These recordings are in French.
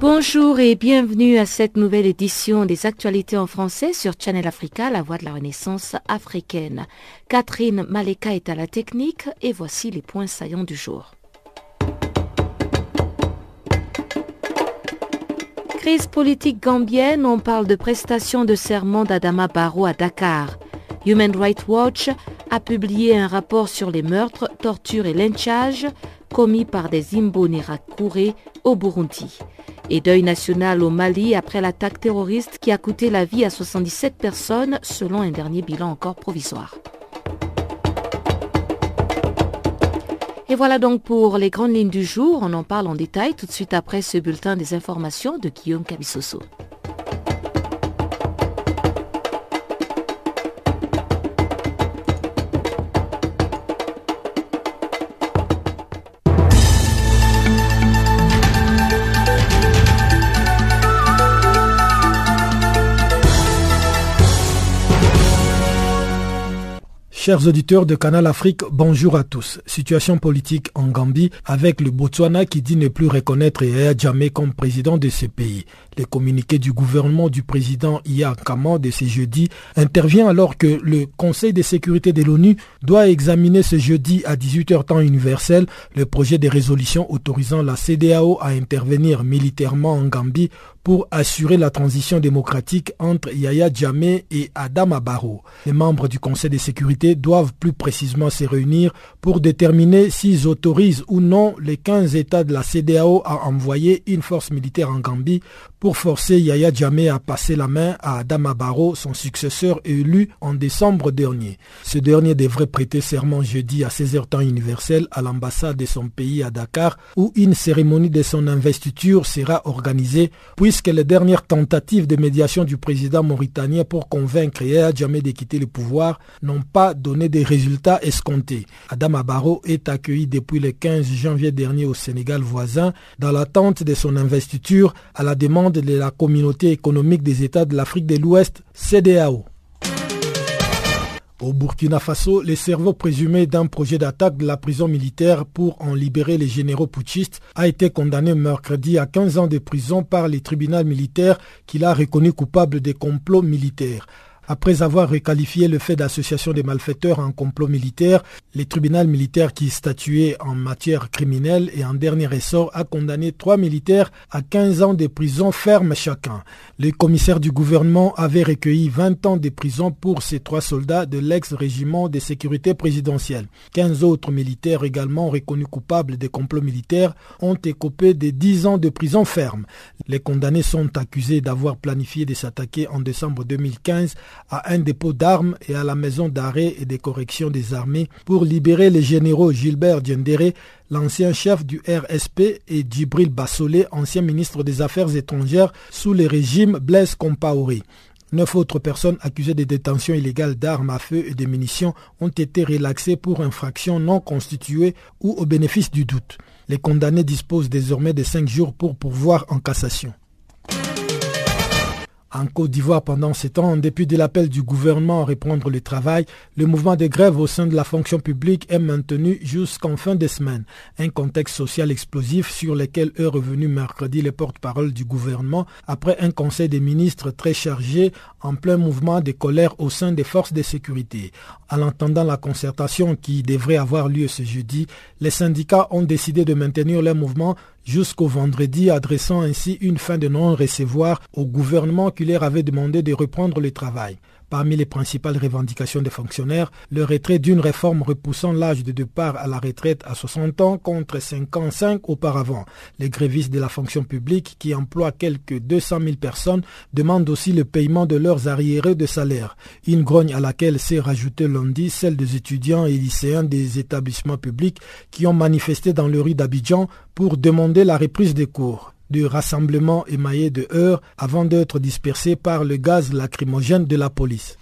Bonjour et bienvenue à cette nouvelle édition des actualités en français sur Channel Africa, la voix de la renaissance africaine. Catherine Maleka est à la technique et voici les points saillants du jour. Crise politique gambienne, on parle de prestations de serment d'Adama Barrow à Dakar. Human Rights Watch a publié un rapport sur les meurtres, tortures et lynchages commis par des Imbonerakure au Burundi et deuil national au Mali après l'attaque terroriste qui a coûté la vie à 77 personnes selon un dernier bilan encore provisoire. Et voilà donc pour les grandes lignes du jour. On en parle en détail tout de suite après ce bulletin des informations de Guillaume Cabissoso. Chers auditeurs de Canal Afrique, bonjour à tous. Situation politique en Gambie avec le Botswana qui dit ne plus reconnaître Yaya Jammeh comme président de ce pays. Le communiqué du gouvernement du président Iya Kama de ce jeudi intervient alors que le Conseil de sécurité de l'ONU doit examiner ce jeudi à 18h temps universel le projet de résolution autorisant la CDAO à intervenir militairement en Gambie pour assurer la transition démocratique entre Yaya Jammeh et Adama Barrow. Les membres du Conseil de sécurité doivent plus précisément se réunir pour déterminer s'ils autorisent ou non les 15 États de la CDAO à envoyer une force militaire en Gambie pour forcer Yaya Jammeh à passer la main à Adama Barrow, son successeur élu en décembre dernier. Ce dernier devrait prêter serment jeudi à 16h temps universel à l'ambassade de son pays à Dakar où une cérémonie de son investiture sera organisée puisque les dernières tentatives de médiation du président mauritanien pour convaincre Yaya Jammeh de quitter le pouvoir n'ont pas donné des résultats escomptés. Adama Barrow est accueilli depuis le 15 janvier dernier au Sénégal voisin dans l'attente de son investiture à la demande de la communauté économique des États de l'Afrique de l'Ouest, CDAO. Au Burkina Faso, les cerveau présumé d'un projet d'attaque de la prison militaire pour en libérer les généraux putschistes a été condamné mercredi à 15 ans de prison par les tribunaux militaires qu'il a reconnu coupable des complots militaires. Après avoir requalifié le fait d'association des malfaiteurs en complot militaire, les tribunaux militaires qui statuaient en matière criminelle et en dernier ressort a condamné trois militaires à 15 ans de prison ferme chacun. Le commissaire du gouvernement avait recueilli 20 ans de prison pour ces trois soldats de l'ex-régiment de sécurité présidentielle. 15 autres militaires également reconnus coupables des complots militaires ont écopé de 10 ans de prison ferme. Les condamnés sont accusés d'avoir planifié de s'attaquer en décembre 2015 à un dépôt d'armes et à la maison d'arrêt et de correction des armées pour libérer les généraux Gilbert Diendéré, l'ancien chef du RSP, et Djibril Bassolé, ancien ministre des Affaires étrangères sous le régime Blaise Compaoré. Neuf autres personnes accusées de détention illégale d'armes à feu et de munitions ont été relaxées pour infractions non constituées ou au bénéfice du doute. Les condamnés disposent désormais de cinq jours pour pourvoir en cassation. En Côte d'Ivoire, pendant ces temps, en dépit de l'appel du gouvernement à reprendre le travail, le mouvement de grève au sein de la fonction publique est maintenu jusqu'en fin de semaine. Un contexte social explosif sur lequel est revenu mercredi le porte-parole du gouvernement après un conseil des ministres très chargé en plein mouvement de colère au sein des forces de sécurité. En entendant la concertation qui devrait avoir lieu ce jeudi, les syndicats ont décidé de maintenir leur mouvement jusqu'au vendredi, adressant ainsi une fin de non-recevoir au gouvernement qui leur avait demandé de reprendre le travail. Parmi les principales revendications des fonctionnaires, le retrait d'une réforme repoussant l'âge de départ à la retraite à 60 ans contre 55 auparavant. Les grévistes de la fonction publique, qui emploient quelques 200 000 personnes, demandent aussi le paiement de leurs arriérés de salaire. Une grogne à laquelle s'est rajoutée lundi celle des étudiants et lycéens des établissements publics qui ont manifesté dans le rue d'Abidjan pour demander la reprise des cours de rassemblements émaillés de heures avant d'être dispersés par le gaz lacrymogène de la police.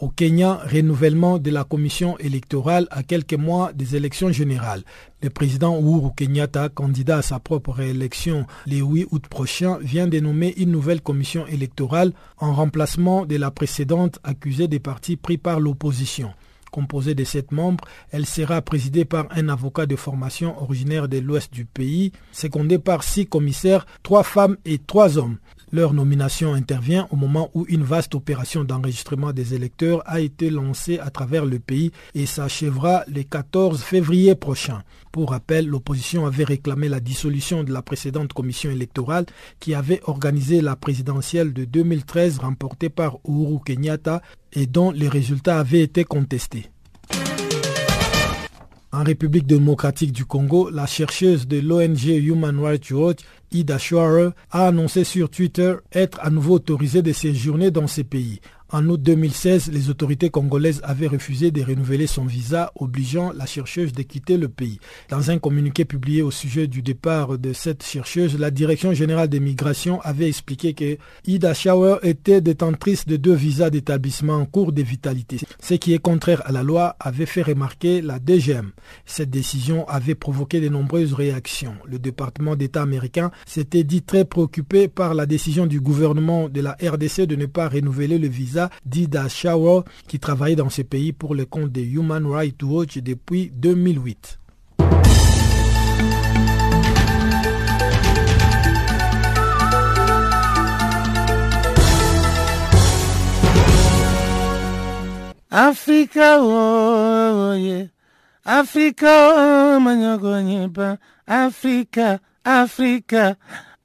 Au Kenya, renouvellement de la commission électorale à quelques mois des élections générales. Le président Uhuru Kenyatta, candidat à sa propre réélection le 8 août prochain, vient de nommer une nouvelle commission électorale en remplacement de la précédente accusée des partis pris par l'opposition. Composée de sept membres, elle sera présidée par un avocat de formation originaire de l'ouest du pays, secondé par six commissaires, trois femmes et trois hommes. Leur nomination intervient au moment où une vaste opération d'enregistrement des électeurs a été lancée à travers le pays et s'achèvera le 14 février prochain. Pour rappel, l'opposition avait réclamé la dissolution de la précédente commission électorale qui avait organisé la présidentielle de 2013 remportée par Uhuru Kenyatta et dont les résultats avaient été contestés. En République démocratique du Congo, la chercheuse de l'ONG Human Rights Watch, Ida Schwarer, a annoncé sur Twitter être à nouveau autorisée de séjourner dans ces pays. En août 2016, les autorités congolaises avaient refusé de renouveler son visa, obligeant la chercheuse de quitter le pays. Dans un communiqué publié au sujet du départ de cette chercheuse, la Direction générale des migrations avait expliqué que Ida Schauer était détentrice de deux visas d'établissement en cours de vitalité, ce qui est contraire à la loi, avait fait remarquer la DGM. Cette décision avait provoqué de nombreuses réactions. Le département d'État américain s'était dit très préoccupé par la décision du gouvernement de la RDC de ne pas renouveler le visa Dida Shower, qui travaillait dans ce pays pour le compte de Human Rights Watch depuis 2008. Africa, oh, yeah. Africa, oh, Africa, Africa,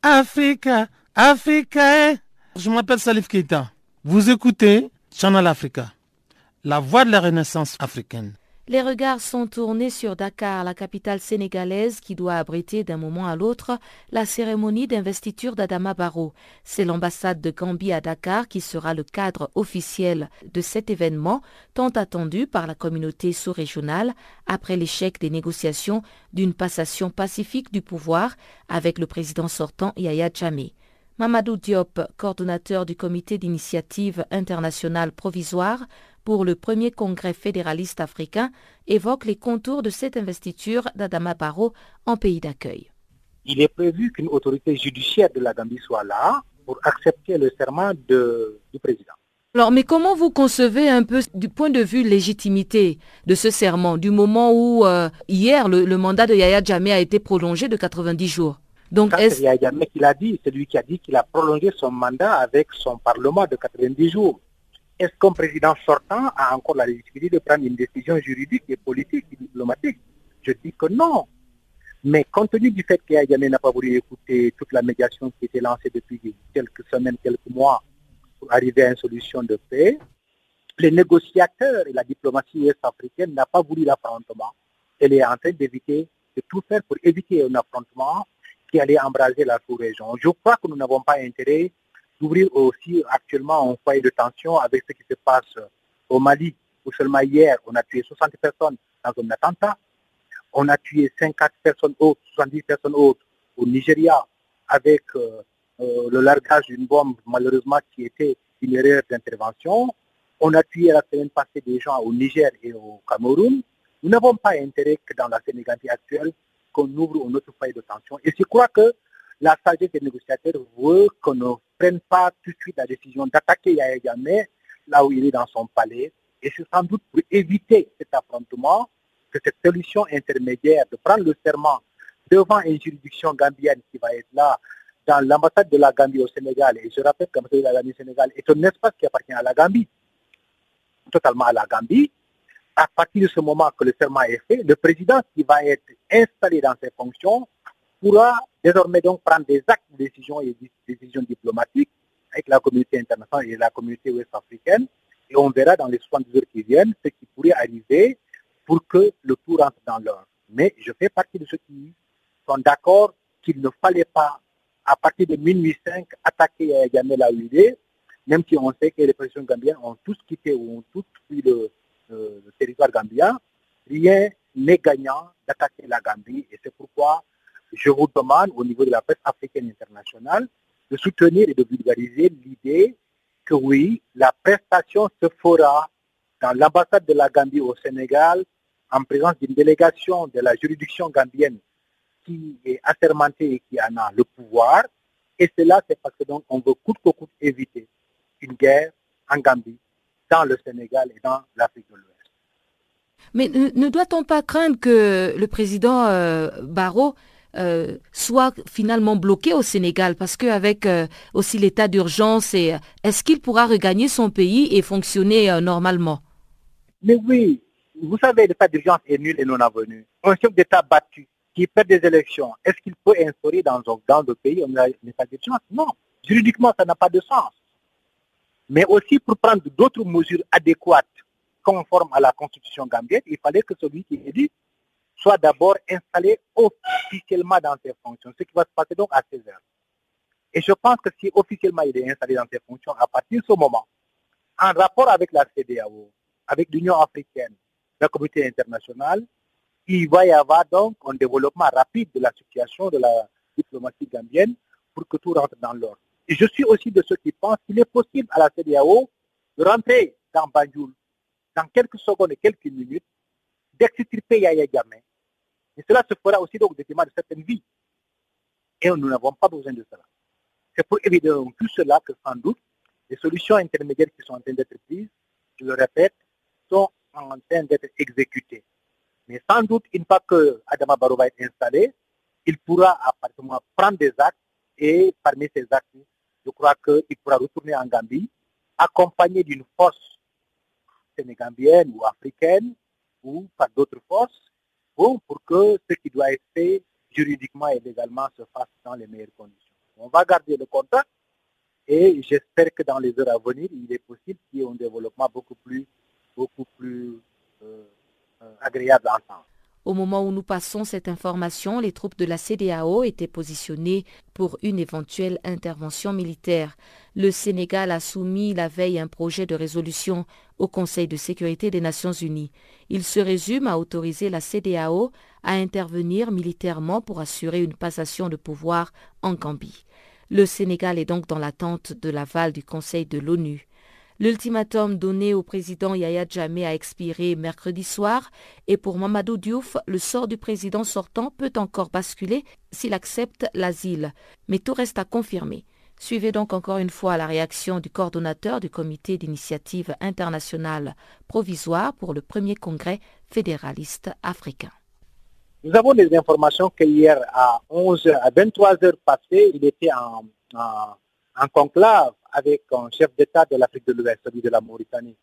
Africa, Africa. Eh. Je m'appelle Salif Keita. Vous écoutez Channel Africa, la voix de la renaissance africaine. Les regards sont tournés sur Dakar, la capitale sénégalaise qui doit abriter d'un moment à l'autre la cérémonie d'investiture d'Adama Barrow. C'est l'ambassade de Gambie à Dakar qui sera le cadre officiel de cet événement tant attendu par la communauté sous-régionale après l'échec des négociations d'une passation pacifique du pouvoir avec le président sortant Yahya Jammeh. Mamadou Diop, coordonnateur du comité d'initiative internationale provisoire pour le premier congrès fédéraliste africain, évoque les contours de cette investiture d'Adama Barrow en pays d'accueil. Il est prévu qu'une autorité judiciaire de la Gambie soit là pour accepter le serment du président. Alors, mais comment vous concevez un peu du point de vue légitimité de ce serment, du moment où euh, hier le, le, mandat de Yahya Jammeh a été prolongé de 90 jours? Donc, est-ce... Il y a jamais qui l'a dit, c'est lui qui a dit qu'il a prolongé son mandat avec son Parlement de 90 jours. Est-ce qu'un président sortant a encore la légitimité de prendre une décision juridique et politique et diplomatique? Je dis que non. Mais compte tenu du fait qu'Ayamé n'a pas voulu écouter toute la médiation qui était lancée depuis quelques semaines, quelques mois, pour arriver à une solution de paix, les négociateurs et la diplomatie ouest-africaine n'ont pas voulu l'affrontement. Elle est en train d'éviter, de tout faire pour éviter un affrontement qui allait embraser la sous-région. Je crois que nous n'avons pas intérêt d'ouvrir aussi actuellement un foyer de tension avec ce qui se passe au Mali, où seulement hier, on a tué 60 personnes dans un attentat. On a tué 50 personnes autres, 70 personnes autres au Nigeria avec euh, euh, le largage d'une bombe, malheureusement, qui était une erreur d'intervention. On a tué la semaine passée des gens au Niger et au Cameroun. Nous n'avons pas intérêt que dans la Sénégambie actuelle, qu'on ouvre un autre foyer de tension. Et je crois que la sagesse des négociateurs veut qu'on ne prenne pas tout de suite la décision d'attaquer Yahya Jammeh là où il est dans son palais. Et c'est sans doute pour éviter cet affrontement que cette solution intermédiaire de prendre le serment devant une juridiction gambienne qui va être là dans l'ambassade de la Gambie au Sénégal. Et je rappelle que l'ambassade de la Gambie au Sénégal est un espace qui appartient à la Gambie, totalement à la Gambie à partir de ce moment que le serment est fait, le président qui va être installé dans ses fonctions pourra désormais donc prendre des actes de décision et des décisions diplomatiques avec la communauté internationale et la communauté ouest-africaine. Et on verra dans les 70 heures qui viennent ce qui pourrait arriver pour que le tout rentre dans l'ordre. Mais je fais partie de ceux qui sont d'accord qu'il ne fallait pas, à partir de minuit 5, attaquer Yamel Aouidé, même si on sait que les présidents gambiens ont tous quitté ou ont tous pris le, le, territoire gambien, rien n'est gagnant d'attaquer la Gambie. Et c'est pourquoi je vous demande au niveau de la presse africaine internationale de soutenir et de vulgariser l'idée que oui, la prestation se fera dans l'ambassade de la Gambie au Sénégal, en présence d'une délégation de la juridiction gambienne qui est assermentée et qui en a le pouvoir. Et cela, c'est parce que donc on veut coûte que coûte éviter une guerre en Gambie, dans le Sénégal et dans l'Afrique de l'Ouest. Mais ne, doit-on pas craindre que le président euh, Barrault euh, soit finalement bloqué au Sénégal? Parce qu'avec euh, aussi l'état d'urgence, est-ce qu'il pourra regagner son pays et fonctionner normalement? Mais oui, vous savez, l'état d'urgence est nul et non avenu. Un chef d'État battu qui perd des élections, est-ce qu'il peut instaurer dans, dans le pays un état d'urgence? Non. Juridiquement, ça n'a pas de sens. Mais aussi pour prendre d'autres mesures adéquates conformes à la constitution gambienne, il fallait que celui qui est dit soit d'abord installé officiellement dans ses fonctions, ce qui va se passer donc à 16 heures. Et je pense que si officiellement il est installé dans ses fonctions, à partir de ce moment, en rapport avec la CDAO, avec l'Union africaine, la communauté internationale, il va y avoir donc un développement rapide de la situation de la diplomatie gambienne pour que tout rentre dans l'ordre. Je suis aussi de ceux qui pensent qu'il est possible à la CDAO de rentrer dans Banjul dans quelques secondes et quelques minutes, d'extirper Yaya Gamé. Et cela se fera aussi donc au détriment de certaines vies. Et nous n'avons pas besoin de cela. C'est pour éviter tout cela que sans doute les solutions intermédiaires qui sont en train d'être prises, je le répète, sont en train d'être exécutées. Mais sans doute, une fois que Adama Barrow va être installé, il pourra apparemment prendre des actes et parmi ces actes, je crois qu'il pourra retourner en Gambie, accompagné d'une force sénégambienne ou africaine ou par d'autres forces, pour que ce qui doit être fait juridiquement et légalement se fasse dans les meilleures conditions. On va garder le contact et j'espère que dans les heures à venir, il est possible qu'il y ait un développement beaucoup plus, euh, euh, agréable entendre. Au moment où nous passons cette information, les troupes de la CDAO étaient positionnées pour une éventuelle intervention militaire. Le Sénégal a soumis la veille un projet de résolution au Conseil de sécurité des Nations Unies. Il se résume à autoriser la CDAO à intervenir militairement pour assurer une passation de pouvoir en Gambie. Le Sénégal est donc dans l'attente de l'aval du Conseil de l'ONU. L'ultimatum donné au président Yaya Jammeh a expiré mercredi soir et pour Mamadou Diouf, le sort du président sortant peut encore basculer s'il accepte l'asile. Mais tout reste à confirmer. Suivez donc encore une fois la réaction du coordonnateur du comité d'initiative internationale provisoire pour le premier congrès fédéraliste africain. Nous avons des informations qu'hier à 11 à 23 heures passées, il était en, en conclave avec un chef d'État de l'Afrique de l'Ouest, celui de la Mauritanie.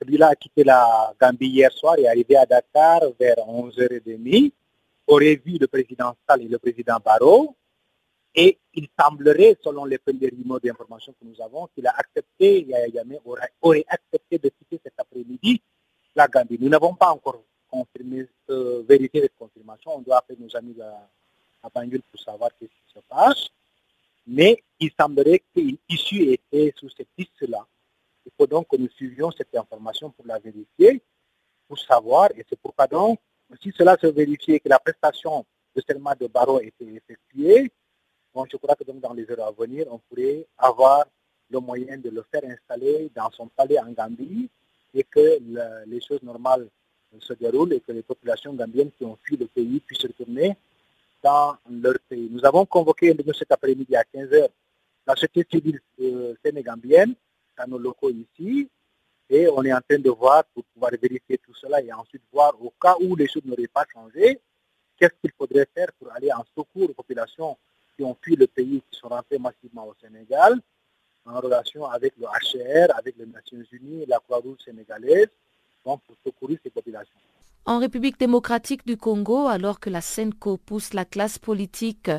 Celui-là a quitté la Gambie hier soir et est arrivé à Dakar vers 11h30, aurait vu le président Sall et le président Barrault, et il semblerait, selon les premiers mots d'information que nous avons, qu'il a accepté, Yaya Yamé aurait, aurait, accepté de quitter cet après-midi la Gambie. Nous n'avons pas encore confirmé, euh, vérifié cette confirmation. On doit appeler nos amis à, à Bangul pour savoir ce qui se passe mais il semblerait qu'une issue était sous cette piste-là. Il faut donc que nous suivions cette information pour la vérifier, pour savoir, et c'est pourquoi donc, si cela se vérifiait que la prestation de serment de barreau était effectuée, je crois que donc dans les heures à venir, on pourrait avoir le moyen de le faire installer dans son palais en Gambie et que les choses normales se déroulent et que les populations gambiennes qui ont fui le pays puissent retourner dans leur pays. Nous avons convoqué cet après-midi à 15h la société civile euh, sénégambienne dans nos locaux ici et on est en train de voir pour pouvoir vérifier tout cela et ensuite voir au cas où les choses n'auraient pas changé, qu'est-ce qu'il faudrait faire pour aller en secours aux populations qui ont fui le pays, qui sont rentrées massivement au Sénégal, en relation avec le HCR, avec les Nations Unies, la Croix-Rouge sénégalaise, donc pour secourir ces populations. En République démocratique du Congo, alors que la SENCO pousse la classe politique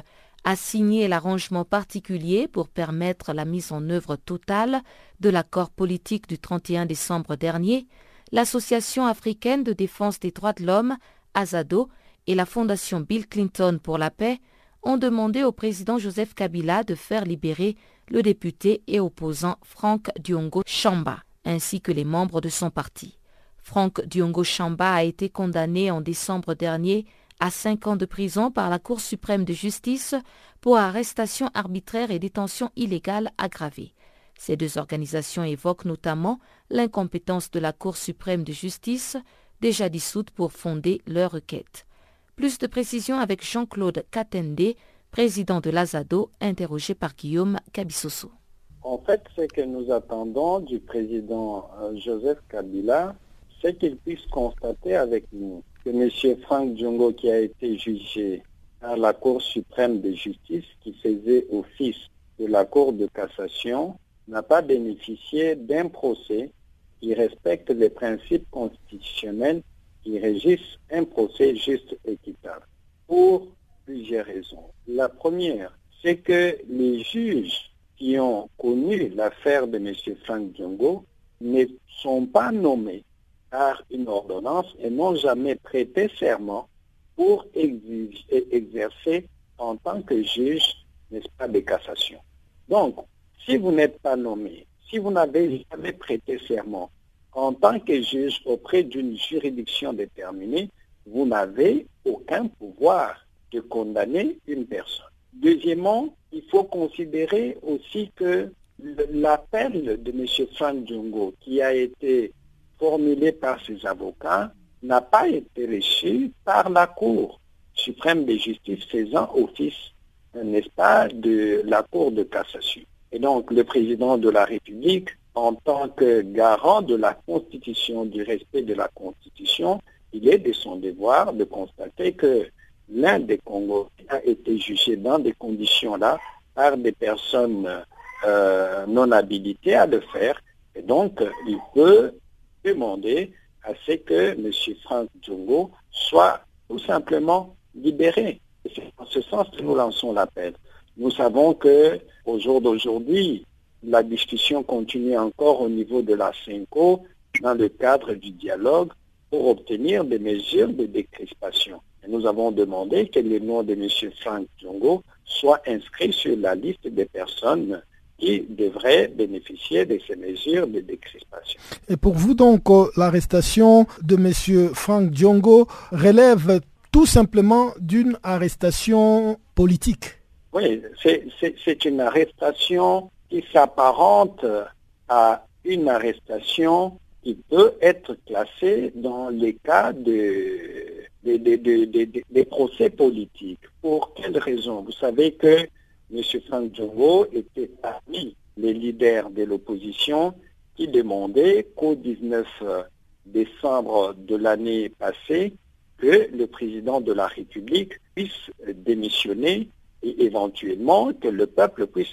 à signer l'arrangement particulier pour permettre la mise en œuvre totale de l'accord politique du 31 décembre dernier, l'Association africaine de défense des droits de l'homme, AZADO, et la Fondation Bill Clinton pour la paix ont demandé au président Joseph Kabila de faire libérer le député et opposant Franck Diongo Chamba, ainsi que les membres de son parti. Franck Diongo Chamba a été condamné en décembre dernier à cinq ans de prison par la Cour suprême de justice pour arrestation arbitraire et détention illégale aggravée. Ces deux organisations évoquent notamment l'incompétence de la Cour suprême de justice, déjà dissoute pour fonder leur requête. Plus de précisions avec Jean-Claude Katende, président de l'Azado, interrogé par Guillaume Cabissoso. En fait, ce que nous attendons du président euh, Joseph Kabila, c'est qu'il puisse constater avec nous que M. Frank Djongo, qui a été jugé par la Cour suprême de justice, qui faisait office de la Cour de cassation, n'a pas bénéficié d'un procès qui respecte les principes constitutionnels qui régissent un procès juste et équitable. Pour plusieurs raisons. La première, c'est que les juges qui ont connu l'affaire de M. Frank Diongo ne sont pas nommés par une ordonnance et n'ont jamais prêté serment pour exercer en tant que juge, n'est-ce pas, de cassation. Donc, si vous n'êtes pas nommé, si vous n'avez jamais prêté serment en tant que juge auprès d'une juridiction déterminée, vous n'avez aucun pouvoir de condamner une personne. Deuxièmement, il faut considérer aussi que l'appel de M. Frank Djongo, qui a été formulé par ses avocats, n'a pas été reçu par la Cour suprême de justice faisant office, n'est-ce pas, de la Cour de cassation. Et donc, le président de la République, en tant que garant de la Constitution, du respect de la Constitution, il est de son devoir de constater que l'un des Congolais a été jugé dans des conditions-là par des personnes euh, non habilitées à le faire. Et donc, il peut demander à ce que M. Franck Djongo soit tout simplement libéré. C'est en ce sens que nous lançons l'appel. Nous savons que au jour d'aujourd'hui, la discussion continue encore au niveau de la CINCO dans le cadre du dialogue pour obtenir des mesures de décrispation nous avons demandé que le nom de M. Frank Djongo soit inscrit sur la liste des personnes qui devraient bénéficier de ces mesures de décrispation. Et pour vous donc, euh, l'arrestation de M. Frank Djongo relève tout simplement d'une arrestation politique Oui, c'est une arrestation qui s'apparente à une arrestation qui peut être classée dans les cas de des, procès politiques. Pour quelle raison? Vous savez que M. Frank Djongo était parmi les leaders de l'opposition qui demandaient qu'au 19 décembre de l'année passée, que le président de la République puisse démissionner et éventuellement que le peuple puisse,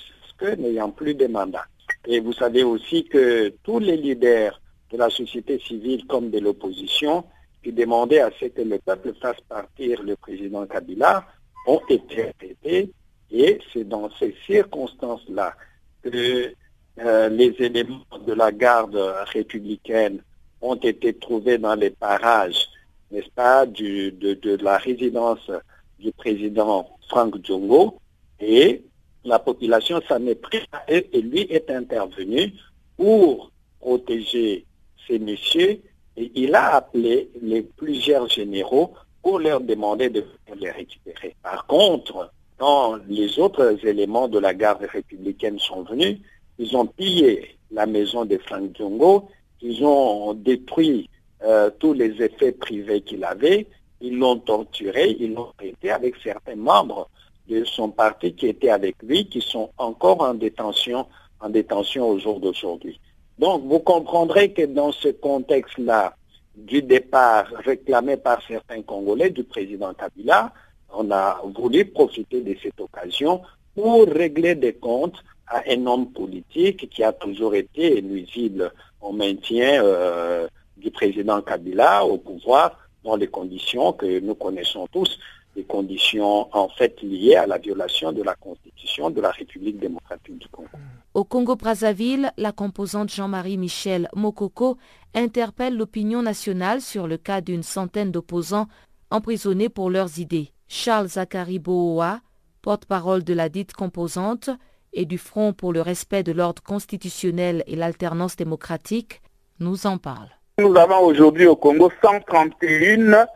n'ayant plus de mandat. Et vous savez aussi que tous les leaders de la société civile comme de l'opposition qui demandaient à ce que le peuple fasse partir le président Kabila ont été arrêtés et c'est dans ces circonstances-là que euh, les éléments de la garde républicaine ont été trouvés dans les parages, n'est-ce pas, de, la résidence du président Franck Djongo et la population s'en est prise et lui est intervenu pour protéger ces messieurs et il a appelé les plusieurs généraux pour leur demander de les récupérer. Par contre, quand les autres éléments de la garde républicaine sont venus, ils ont pillé la maison de Frank Djongo, ils ont détruit euh, tous les effets privés qu'il avait, ils l'ont torturé, ils l'ont traité avec certains membres de son parti qui étaient avec lui, qui sont encore en détention, en détention au jour d'aujourd'hui. Donc, vous comprendrez que dans ce contexte-là, du départ réclamé par certains Congolais du président Kabila, on a voulu profiter de cette occasion pour régler des comptes à un homme politique qui a toujours été nuisible au maintien euh, du président Kabila au pouvoir dans les conditions que nous connaissons tous, des conditions en fait liées à la violation de la Constitution de la République démocratique du Congo. Au Congo-Brazzaville, la composante Jean-Marie Michel Mokoko interpelle l'opinion nationale sur le cas d'une centaine d'opposants emprisonnés pour leurs idées. Charles Zachary Boa, porte-parole de la dite composante et du Front pour le respect de l'ordre constitutionnel et l'alternance démocratique, nous en parle. Nous avons aujourd'hui au Congo 131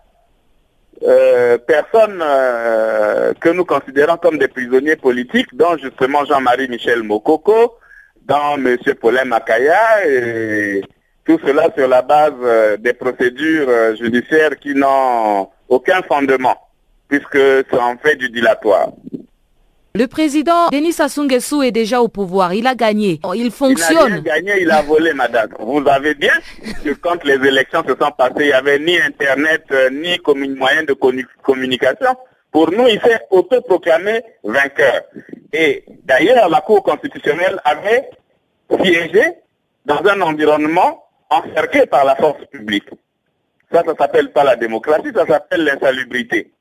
euh, personnes euh, que nous considérons comme des prisonniers politiques, dont justement Jean-Marie Michel Mokoko, dans M. Paulin Makaya et tout cela sur la base euh, des procédures judiciaires qui n'ont aucun fondement, puisque c'est en fait du dilatoire. Le président Denis Sassou Nguesso est déjà au pouvoir. Il a gagné. Il fonctionne. Il a gagné, il a volé, madame. Vous avez bien que quand les élections se sont passées, il n'y avait ni Internet, euh, ni moyen de communication. Pour nous, il s'est autoproclamé vainqueur. Et d'ailleurs, la Cour constitutionnelle avait siégé dans un environnement encerclé par la force publique. Ça, ça ne s'appelle pas la démocratie, ça s'appelle l'insalubrité.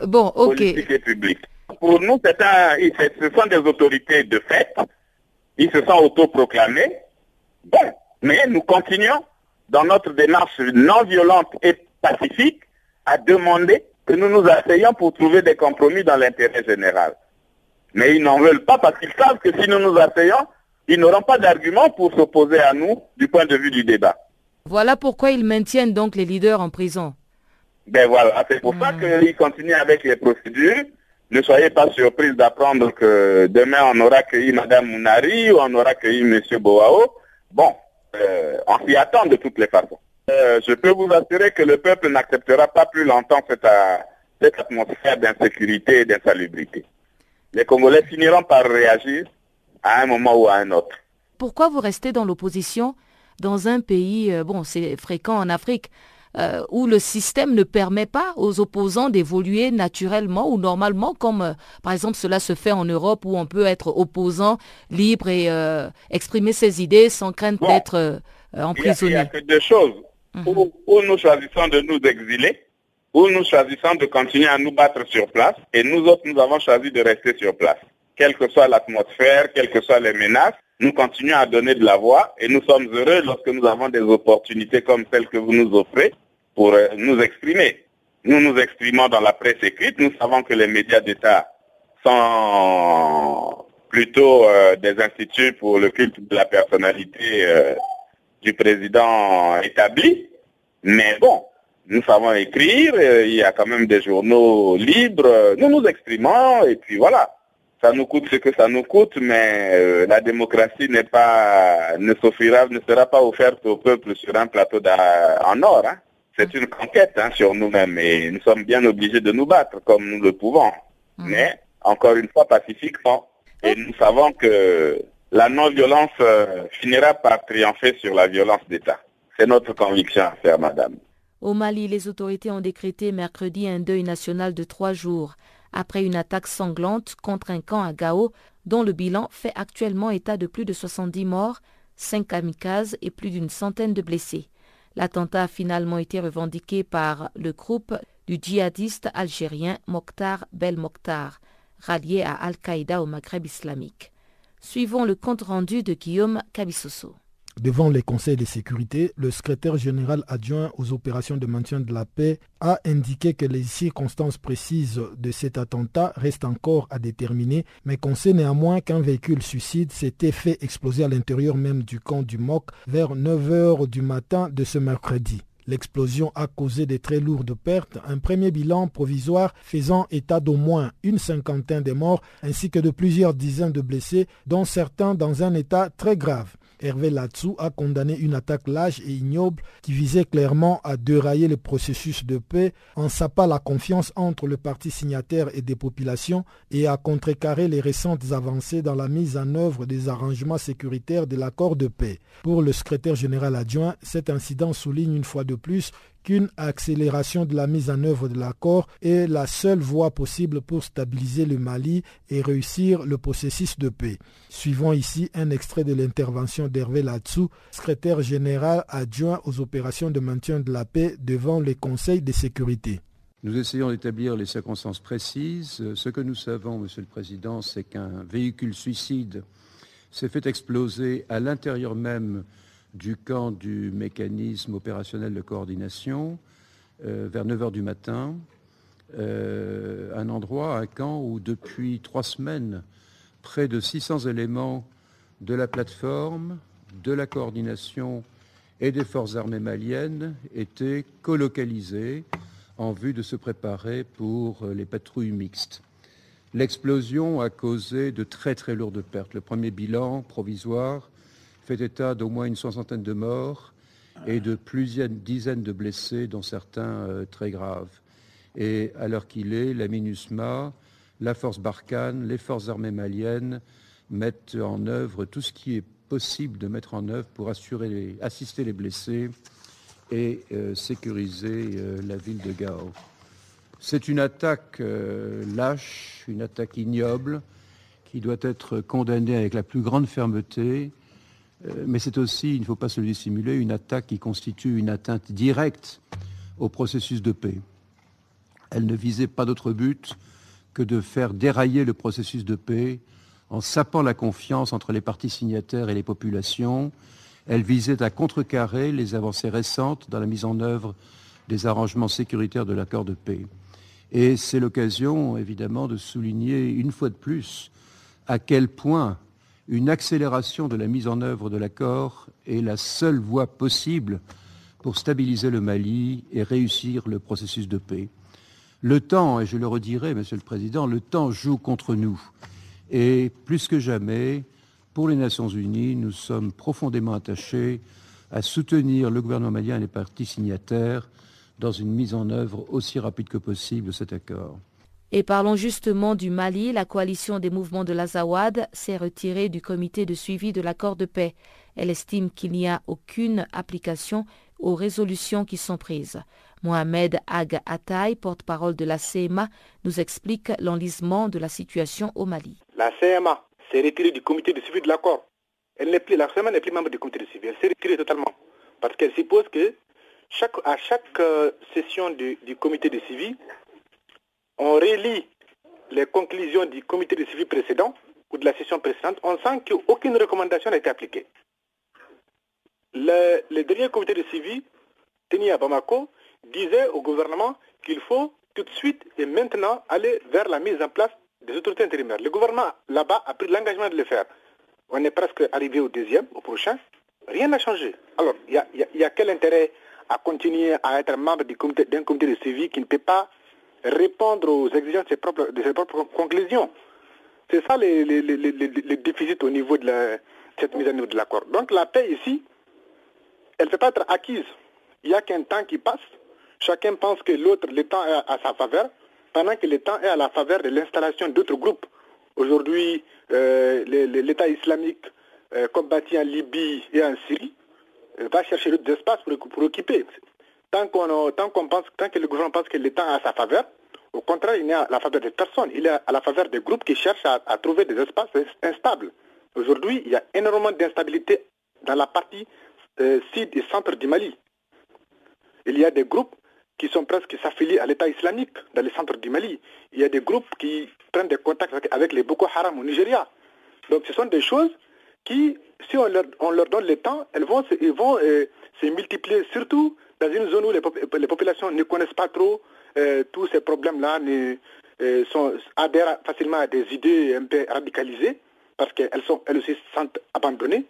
Bon, ok. Politique et publique. Pour nous, un, ce sont des autorités de fait. Ils se sont autoproclamés. Bon, mais nous continuons dans notre démarche non violente et pacifique à demander que nous nous asseyons pour trouver des compromis dans l'intérêt général. Mais ils n'en veulent pas parce qu'ils savent que si nous nous asseyons, ils n'auront pas d'argument pour s'opposer à nous du point de vue du débat. Voilà pourquoi ils maintiennent donc les leaders en prison. Ben voilà, c'est pour ça hmm. qu'ils continuent avec les procédures. Ne soyez pas surpris d'apprendre que demain on aura accueilli Mme Mounari ou on aura accueilli M. Boao. Bon, euh, on s'y attend de toutes les façons. Euh, je peux vous assurer que le peuple n'acceptera pas plus longtemps cette, euh, cette atmosphère d'insécurité et d'insalubrité. Les Congolais finiront par réagir à un moment ou à un autre. Pourquoi vous restez dans l'opposition dans un pays, bon, c'est fréquent en Afrique, euh, où le système ne permet pas aux opposants d'évoluer naturellement ou normalement, comme euh, par exemple cela se fait en Europe, où on peut être opposant libre et euh, exprimer ses idées sans crainte d'être emprisonné. Il n'y a, que deux choses. Mhm. Ou, nous choisissons de nous exiler, ou nous choisissons de continuer à nous battre sur place, et nous autres, nous avons choisi de rester sur place. Quelle que soit l'atmosphère, quelles que soient les menaces, nous continuons à donner de la voix et nous sommes heureux lorsque nous avons des opportunités comme celles que vous nous offrez pour euh, nous exprimer. Nous nous exprimons dans la presse écrite. Nous savons que les médias d'État sont plutôt euh, des instituts pour le culte de la personnalité euh, du président établi. Mais bon, nous savons écrire, il y a quand même des journaux libres, nous nous exprimons et puis voilà. Ça nous coûte ce que ça nous coûte, mais la démocratie n'est pas, ne ne sera pas offerte au peuple sur un plateau en or. Hein c'est une conquête hein, sur nous-mêmes et nous sommes bien obligés de nous battre comme nous le pouvons. Mhm. Mais, encore une fois, pacifiquement. Et nous savons que la non-violence euh, finira par triompher sur la violence d'État. C'est notre conviction à faire, madame. Au Mali, les autorités ont décrété mercredi un deuil national de trois jours après une attaque sanglante contre un camp à Gao dont le bilan fait actuellement état de plus de 70 morts, 5 kamikazes et plus d'une centaine de blessés. L'attentat a finalement été revendiqué par le groupe du djihadiste algérien Mokhtar Bel Mokhtar, rallié à Al-Qaïda au Maghreb islamique. Suivons le compte rendu de Guillaume Cabissoso. Devant les conseils de sécurité, le secrétaire général adjoint aux opérations de maintien de la paix a indiqué que les circonstances précises de cet attentat restent encore à déterminer, mais qu'on sait néanmoins qu'un véhicule suicide s'était fait exploser à l'intérieur même du camp du MOC vers 9 h du matin de ce mercredi. L'explosion a causé de très lourdes pertes, un premier bilan provisoire faisant état d'au moins une cinquantaine de morts ainsi que de plusieurs dizaines de blessés, dont certains dans un état très grave. Hervé Latsou a condamné une attaque lâche et ignoble qui visait clairement à dérailler le processus de paix en sapant la confiance entre le parti signataire et des populations et à contrecarrer les récentes avancées dans la mise en œuvre des arrangements sécuritaires de l'accord de paix. Pour le secrétaire général adjoint, cet incident souligne une fois de plus qu'une accélération de la mise en œuvre de l'accord est la seule voie possible pour stabiliser le Mali et réussir le processus de paix. Suivons ici un extrait de l'intervention d'Hervé Latsou, secrétaire général adjoint aux opérations de maintien de la paix devant les conseils de sécurité. Nous essayons d'établir les circonstances précises. Ce que nous savons, Monsieur le Président, c'est qu'un véhicule suicide s'est fait exploser à l'intérieur même du camp du mécanisme opérationnel de coordination euh, vers 9 h du matin, euh, un endroit, un camp où depuis trois semaines, près de 600 éléments de la plateforme, de la coordination et des forces armées maliennes étaient colocalisés en vue de se préparer pour les patrouilles mixtes. L'explosion a causé de très très lourdes pertes. Le premier bilan provisoire fait état d'au moins une soixantaine de morts et de plusieurs dizaines de blessés, dont certains euh, très graves. Et à l'heure qu'il est, la MINUSMA, la force Barkhane, les forces armées maliennes mettent en œuvre tout ce qui est possible de mettre en œuvre pour assurer assister les blessés et euh, sécuriser euh, la ville de Gao. C'est une attaque lâche, une attaque ignoble, qui doit être condamnée avec la plus grande fermeté mais c'est aussi, il ne faut pas se le dissimuler, une attaque qui constitue une atteinte directe au processus de paix. Elle ne visait pas d'autre but que de faire dérailler le processus de paix en sapant la confiance entre les partis signataires et les populations. Elle visait à contrecarrer les avancées récentes dans la mise en œuvre des arrangements sécuritaires de l'accord de paix. Et c'est l'occasion, évidemment, de souligner une fois de plus à quel point une accélération de la mise en œuvre de l'accord est la seule voie possible pour stabiliser le Mali et réussir le processus de paix. Le temps, et je le redirai, Monsieur le Président, le temps joue contre nous. Et plus que jamais, pour les Nations Unies, nous sommes profondément attachés à soutenir le gouvernement malien et les partis signataires dans une mise en œuvre aussi rapide que possible de cet accord. Et parlons justement du Mali. La coalition des mouvements de l'Azawad s'est retirée du comité de suivi de l'accord de paix. Elle estime qu'il n'y a aucune application aux résolutions qui sont prises. Mohamed Ag Ataï, porte-parole de la CMA, nous explique l'enlisement de la situation au Mali. La CMA s'est retirée du comité de suivi de l'accord. Elle n'est plus, la CMA n'est plus membre du comité de suivi. Elle s'est retirée totalement. Parce qu'elle suppose que chaque, à chaque euh, session du, du comité de suivi, on relit les conclusions du comité de suivi précédent ou de la session précédente, on sent qu'aucune recommandation n'a été appliquée. Le, dernier comité de suivi, tenu à Bamako, disait au gouvernement qu'il faut tout de suite et maintenant aller vers la mise en place des autorités intérimaires. Le gouvernement là-bas a pris l'engagement de le faire. On est presque arrivé au deuxième, au prochain. Rien n'a changé. Alors, il y, a, quel intérêt à continuer à être membre d'un comité, comité de suivi qui ne peut pas répondre aux exigences de ses propres, de ses propres conclusions. C'est ça les, les, déficits au niveau de cette mise en œuvre de l'accord. Donc la paix ici, elle ne peut pas être acquise. Il n'y a qu'un temps qui passe. Chacun pense que l'autre, le temps est à sa faveur, pendant que le temps est à la faveur de l'installation d'autres groupes. Aujourd'hui, euh, l'État islamique euh, en Libye et en Syrie euh, va chercher d'autres espaces pour, pour occuper tant qu'on qu'on pense, tant que le gouvernement pense que l'État a sa faveur, au contraire, il n'est à la faveur des personnes, il est à la faveur des groupes qui cherchent à, trouver des espaces instables. Aujourd'hui, il y a énormément d'instabilité dans la partie euh, sud et centre du Mali. Il y a des groupes qui sont presque s'affilient à l'État islamique dans le centre du Mali. Il y a des groupes qui prennent des contacts avec, les Boko Haram au Nigeria. Donc ce sont des choses qui, si on leur, donne le temps, elles vont, vont euh, se multiplier, surtout dans une zone où les, populations ne connaissent pas trop euh, tous ces problèmes-là, euh, adhèrent facilement à des idées un peu radicalisées, parce qu'elles sont elles aussi se sentent abandonnées.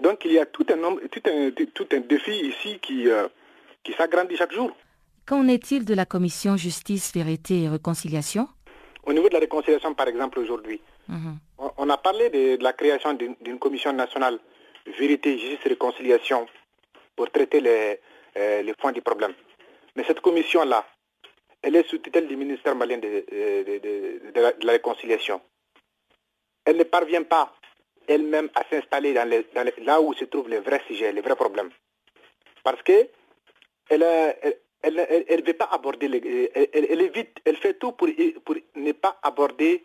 Donc il y a tout un, nombre, tout un, tout un défi ici qui, euh, qui s'agrandit chaque jour. Qu'en est-il de la commission justice, vérité et réconciliation? Au niveau de la réconciliation, par exemple, aujourd'hui, mhm. on, a parlé de, la création d'une commission nationale vérité, justice et réconciliation pour traiter les, euh, les fonds du problème. Mais cette commission-là, elle est sous tutelle du ministère malien de, la, réconciliation. Elle ne parvient pas elle-même à s'installer dans, là où se trouvent les vrais sujets, les vrais problèmes. Parce que elle ne veut pas aborder, les, elle, évite, elle fait tout pour, pour ne pas aborder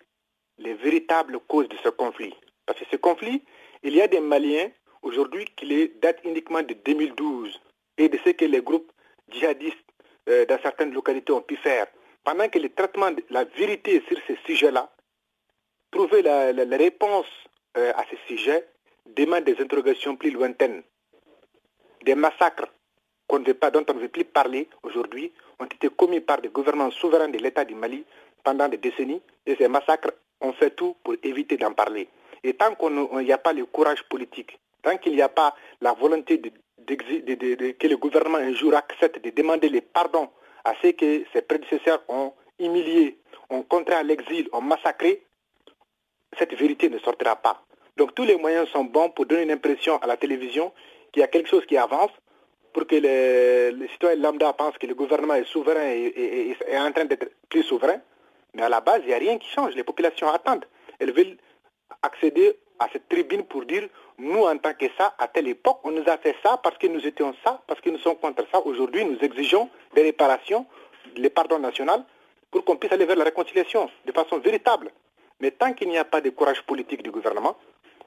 les véritables causes de ce conflit. Parce que ce conflit, il y a des Maliens aujourd'hui qui datent uniquement de 2012 et de ce que les groupes djihadistes euh, dans certaines localités ont pu faire. Pendant que le traitement de la vérité sur ces sujets-là, trouver la, réponse euh, à ces sujets demande des interrogations plus lointaines. Des massacres pas, dont on ne veut plus parler aujourd'hui ont été commis par des gouvernements souverains de l'État du Mali pendant des décennies et ces massacres ont fait tout pour éviter d'en parler. Et tant qu'il n'y a pas le courage politique, tant qu'il n'y a pas la volonté que le gouvernement un jour accepte de demander les pardons à ceux que ses prédécesseurs ont humiliés, ont contraint à l'exil, ont massacré, cette vérité ne sortira pas. Donc tous les moyens sont bons pour donner une impression à la télévision qu'il y a quelque chose qui avance, pour que les, citoyens lambda pensent que le gouvernement est souverain et, est en train d'être plus souverain. Mais à la base, il n'y a rien qui change. Les populations attendent. Elles veulent accéder à cette tribune pour dire, nous, en tant que ça, à telle époque, on nous a fait ça parce que nous étions ça, parce que nous sommes contre ça. Aujourd'hui, nous exigeons des réparations, les pardons nationaux, pour qu'on puisse aller vers la réconciliation de façon véritable. Mais tant qu'il n'y a pas de courage politique du gouvernement,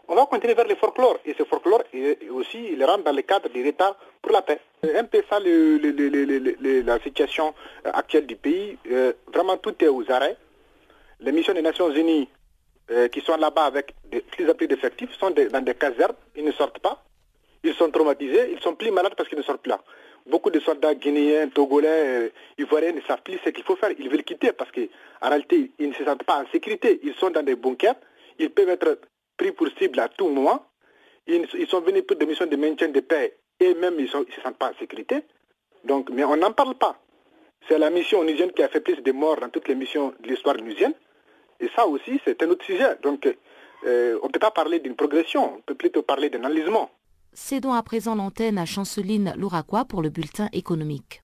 on va continuer vers le folklore. Et ce folklore aussi, il rentre dans le cadre de l'État pour la paix. Un peu ça, la situation actuelle du pays. Euh, vraiment, tout est aux arrêts. Les missions des Nations Unies euh, qui sont là-bas avec de plus en plus d'effectifs sont dans des casernes. Ils ne sortent pas. Ils sont traumatisés. Ils sont plus malades parce qu'ils ne sortent plus là. Beaucoup de soldats guinéens, togolais, euh, ivoiriens ne savent plus ce qu'il faut faire. Ils veulent quitter parce qu'en réalité, ils ne se sentent pas en sécurité. Ils sont dans des bunkers. Ils peuvent être pris pour cible à tout moment. Ils, sont venus pour des missions de maintien de paix et même ils ne se sentent pas en sécurité. Donc, mais on n'en parle pas. C'est la mission onusienne qui a fait plus de morts dans toutes les missions de l'histoire onusienne. Et ça aussi, c'est un autre sujet. Donc, euh, on ne peut pas parler d'une progression, on peut plutôt parler d'un enlisement. Cédons à présent l'antenne à Chanceline Louraquois pour le bulletin économique.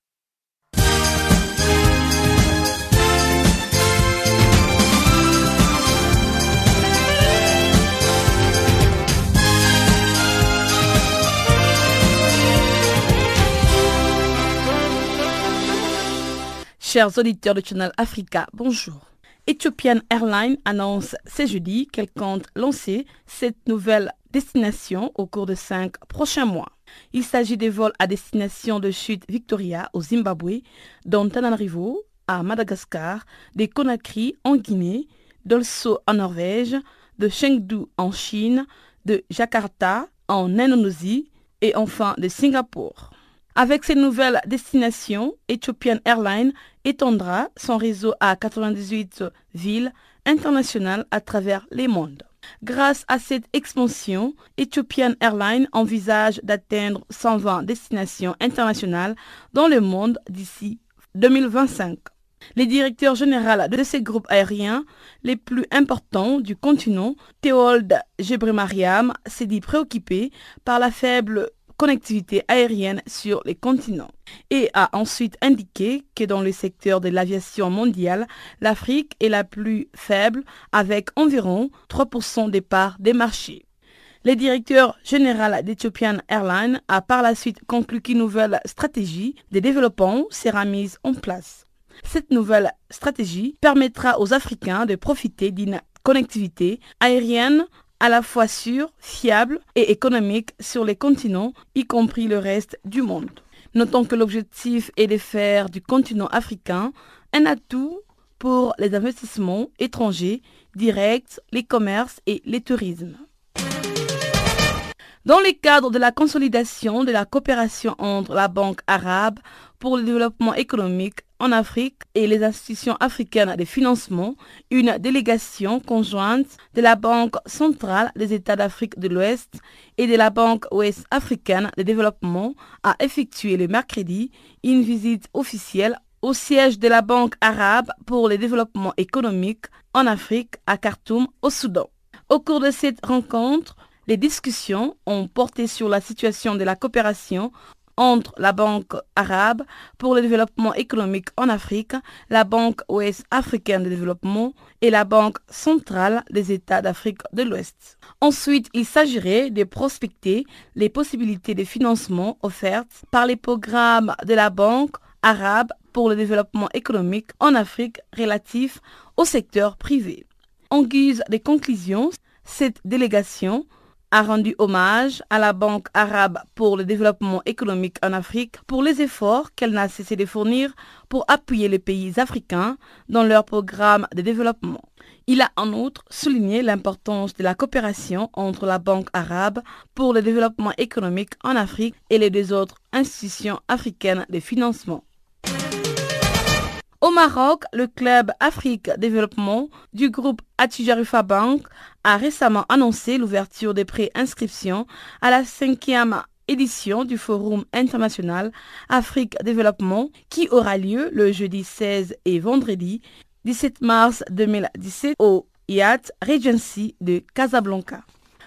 Chers auditeurs de Channel Africa, bonjour. Ethiopian Airlines annonce ce jeudi qu'elle compte lancer cette nouvelle destination au cours de cinq prochains mois. Il s'agit des vols à destination de Chute Victoria au Zimbabwe, d'Antananarivo à Madagascar, de Conakry en Guinée, d'Olso en Norvège, de Chengdu en Chine, de Jakarta en Indonésie et enfin de Singapour. Avec ces nouvelles destinations, Ethiopian Airlines étendra son réseau à 98 villes internationales à travers les mondes. Grâce à cette expansion, Ethiopian Airlines envisage d'atteindre 120 destinations internationales dans le monde d'ici 2025. Les directeurs généraux de ces groupes aériens les plus importants du continent, Théold Gebrimariam, s'est dit préoccupé par la faible connectivité aérienne sur les continents et a ensuite indiqué que dans le secteur de l'aviation mondiale, l'Afrique est la plus faible avec environ 3% des parts des marchés. Le directeur général d'Ethiopian Airlines a par la suite conclu qu'une nouvelle stratégie de développement sera mise en place. Cette nouvelle stratégie permettra aux Africains de profiter d'une connectivité aérienne à la fois sûr, fiable et économique sur les continents, y compris le reste du monde. Notons que l'objectif est de faire du continent africain un atout pour les investissements étrangers directs, les commerces et les tourismes. Dans le cadre de la consolidation de la coopération entre la Banque arabe pour le développement économique en Afrique et les institutions africaines de financement, une délégation conjointe de la Banque centrale des États d'Afrique de l'Ouest et de la Banque ouest africaine de développement a effectué le mercredi une visite officielle au siège de la Banque arabe pour le développement économique en Afrique à Khartoum au Soudan. Au cours de cette rencontre, les discussions ont porté sur la situation de la coopération entre la Banque arabe pour le développement économique en Afrique, la Banque ouest africaine de développement et la Banque centrale des États d'Afrique de l'Ouest. Ensuite, il s'agirait de prospecter les possibilités de financement offertes par les programmes de la Banque arabe pour le développement économique en Afrique relatifs au secteur privé. En guise de conclusion, cette délégation a rendu hommage à la Banque arabe pour le développement économique en Afrique pour les efforts qu'elle n'a cessé de fournir pour appuyer les pays africains dans leur programme de développement. Il a en outre souligné l'importance de la coopération entre la Banque arabe pour le développement économique en Afrique et les deux autres institutions africaines de financement. Au Maroc, le club Afrique Développement du groupe Atijarufa Bank a récemment annoncé l'ouverture des pré-inscriptions à la cinquième édition du Forum international Afrique Développement qui aura lieu le jeudi 16 et vendredi 17 mars 2017 au Yacht Regency de Casablanca.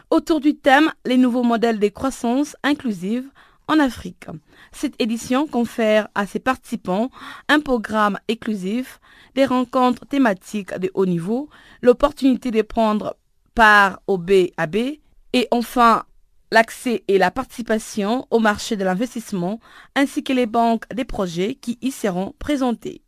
Autour du thème Les nouveaux modèles de croissance inclusive en Afrique. Cette édition confère à ses participants un programme exclusif, des rencontres thématiques de haut niveau, l'opportunité de prendre part au BAB et enfin l'accès et la participation au marché de l'investissement ainsi que les banques des projets qui y seront présentés.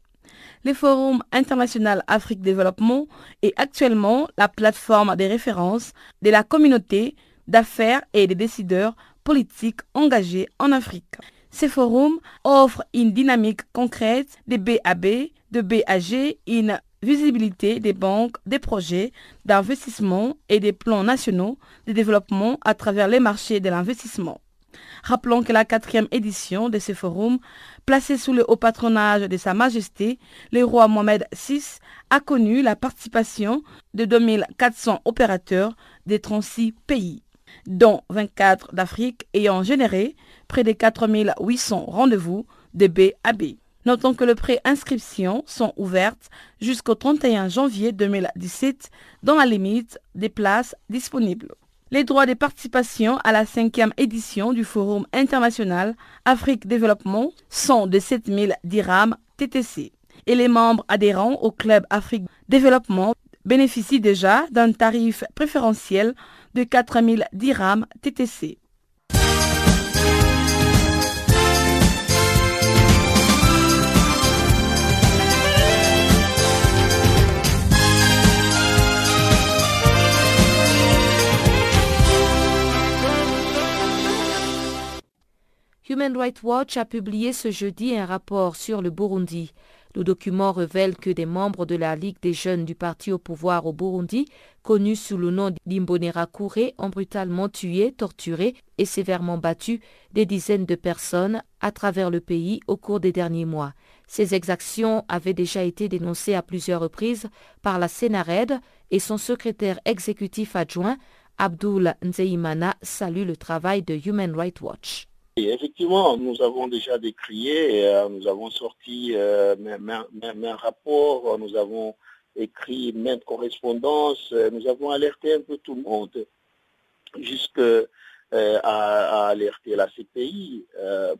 Le Forum international Afrique Développement est actuellement la plateforme de référence de la communauté d'affaires et des décideurs politiques engagés en Afrique. Ce forum offre une dynamique concrète des BAB, de BAG, une visibilité des banques, des projets d'investissement et des plans nationaux de développement à travers les marchés de l'investissement. Rappelons que la quatrième édition de ce forum, placée sous le haut patronage de Sa Majesté, le roi Mohamed VI, a connu la participation de 2400 opérateurs de 36 pays, dont 24 d'Afrique ayant généré près de 4800 rendez-vous de BAB. Notons que les préinscriptions sont ouvertes jusqu'au 31 janvier 2017 dans la limite des places disponibles. Les droits de participation à la cinquième édition du Forum international Afrique Développement sont de 7000 dirhams TTC et les membres adhérents au Club Afrique Développement bénéficient déjà d'un tarif préférentiel de 4000 dirhams TTC. Human Rights Watch a publié ce jeudi un rapport sur le Burundi. Le document révèle que des membres de la Ligue des jeunes du parti au pouvoir au Burundi, connus sous le nom d'Imbonerakure, ont brutalement tué, torturé et sévèrement battu des dizaines de personnes à travers le pays au cours des derniers mois. Ces exactions avaient déjà été dénoncées à plusieurs reprises par la Sénarède et son secrétaire exécutif adjoint, Abdul Nzeimana, salue le travail de Human Rights Watch effectivement, nous avons déjà décrié, euh, nous avons sorti euh, un rapport, nous avons écrit maintes correspondances, euh, nous avons alerté un peu tout le monde jusqu'à à, alerter la CPI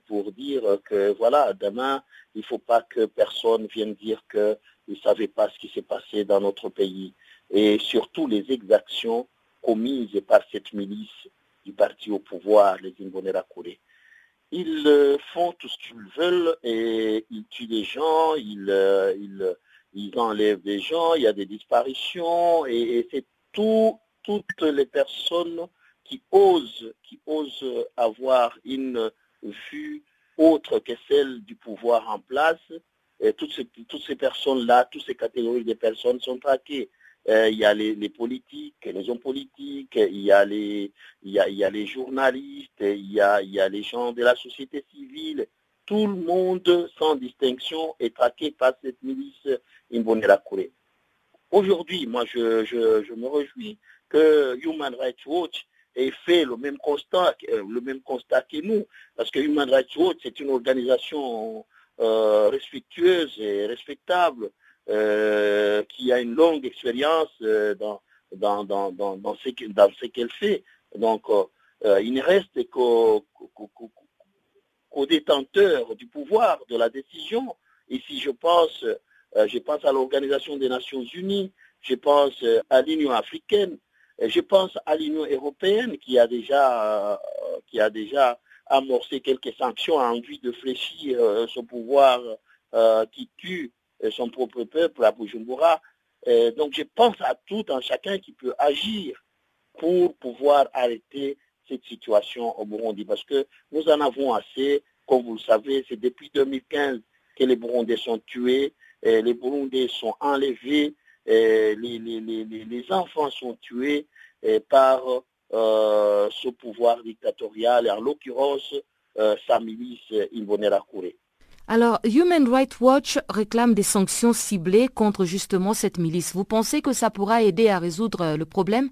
pour dire que voilà, demain, il ne faut pas que personne vienne dire qu'il ne savait pas ce qui s'est passé dans notre pays. Et surtout les exactions commises par cette milice du parti au pouvoir, les Imbonerakure. Ils euh, font tout ce qu'ils veulent et ils tuent des gens, ils, euh, ils, enlèvent des gens, il y a des disparitions et, c'est toutes les personnes qui osent, qui osent avoir une vue autre que celle du pouvoir en place. Et toutes ces, toutes ces personnes-là, toutes ces catégories de personnes sont traquées. Euh, il y a les, politiques, les hommes politiques, il y a les, il y a, les journalistes, il y, a, il y a les gens de la société civile. Tout le monde, sans distinction, est traqué par cette milice Imbonerakure. Aujourd'hui, moi, je, je, me réjouis que Human Rights Watch ait fait le même constat, euh, le même constat que nous, parce que Human Rights Watch, c'est une organisation euh, respectueuse et respectable euh, qui a une longue expérience euh, dans, dans, dans, dans, ce qu'elle fait. Donc, euh, il ne reste qu'aux détenteurs du pouvoir, de la décision. Et si je pense, je pense à l'Organisation des Nations Unies, je pense à l'Union africaine, je pense à l'Union européenne qui a déjà, qui a déjà amorcé quelques sanctions en vue de fléchir ce pouvoir qui tue son propre peuple à Bujumbura. donc je pense à tout un chacun qui peut agir pour pouvoir arrêter cette situation au Burundi parce que nous en avons assez. Comme vous le savez, c'est depuis 2015 que les Burundais sont tués, les Burundais sont enlevés, les, les, enfants sont tués par euh, ce pouvoir dictatorial, et en l'occurrence euh, sa milice Imbonerakure. Alors, Human Rights Watch réclame des sanctions ciblées contre justement cette milice. Vous pensez que ça pourra aider à résoudre euh, le problème?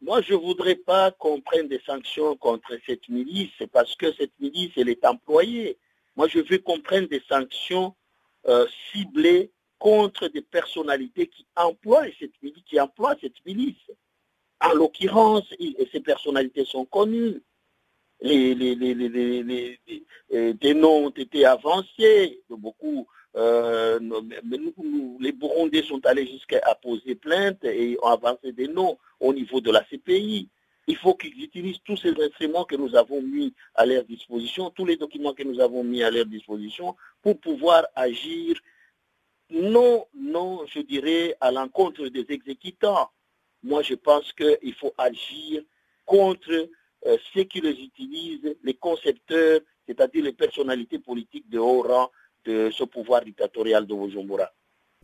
Moi, je ne voudrais pas qu'on prenne des sanctions contre cette milice parce que cette milice, elle est employée. Moi, je veux qu'on prenne des sanctions euh, ciblées contre des personnalités qui emploient cette milice, qui emploient cette milice. En l'occurrence, ces personnalités sont connues. Les, des noms ont été avancés beaucoup. Euh, les Burundais sont allés jusqu'à poser plainte et ont avancé des noms au niveau de la CPI. Il faut qu'ils utilisent tous ces instruments que nous avons mis à leur disposition, tous les documents que nous avons mis à leur disposition pour pouvoir agir non, non, je dirais, à l'encontre des exécutants. Moi, je pense qu'il faut agir contre euh, ceux qui les utilisent, les concepteurs, c'est-à-dire les personnalités politiques de haut rang de ce pouvoir dictatorial de Bujumbura.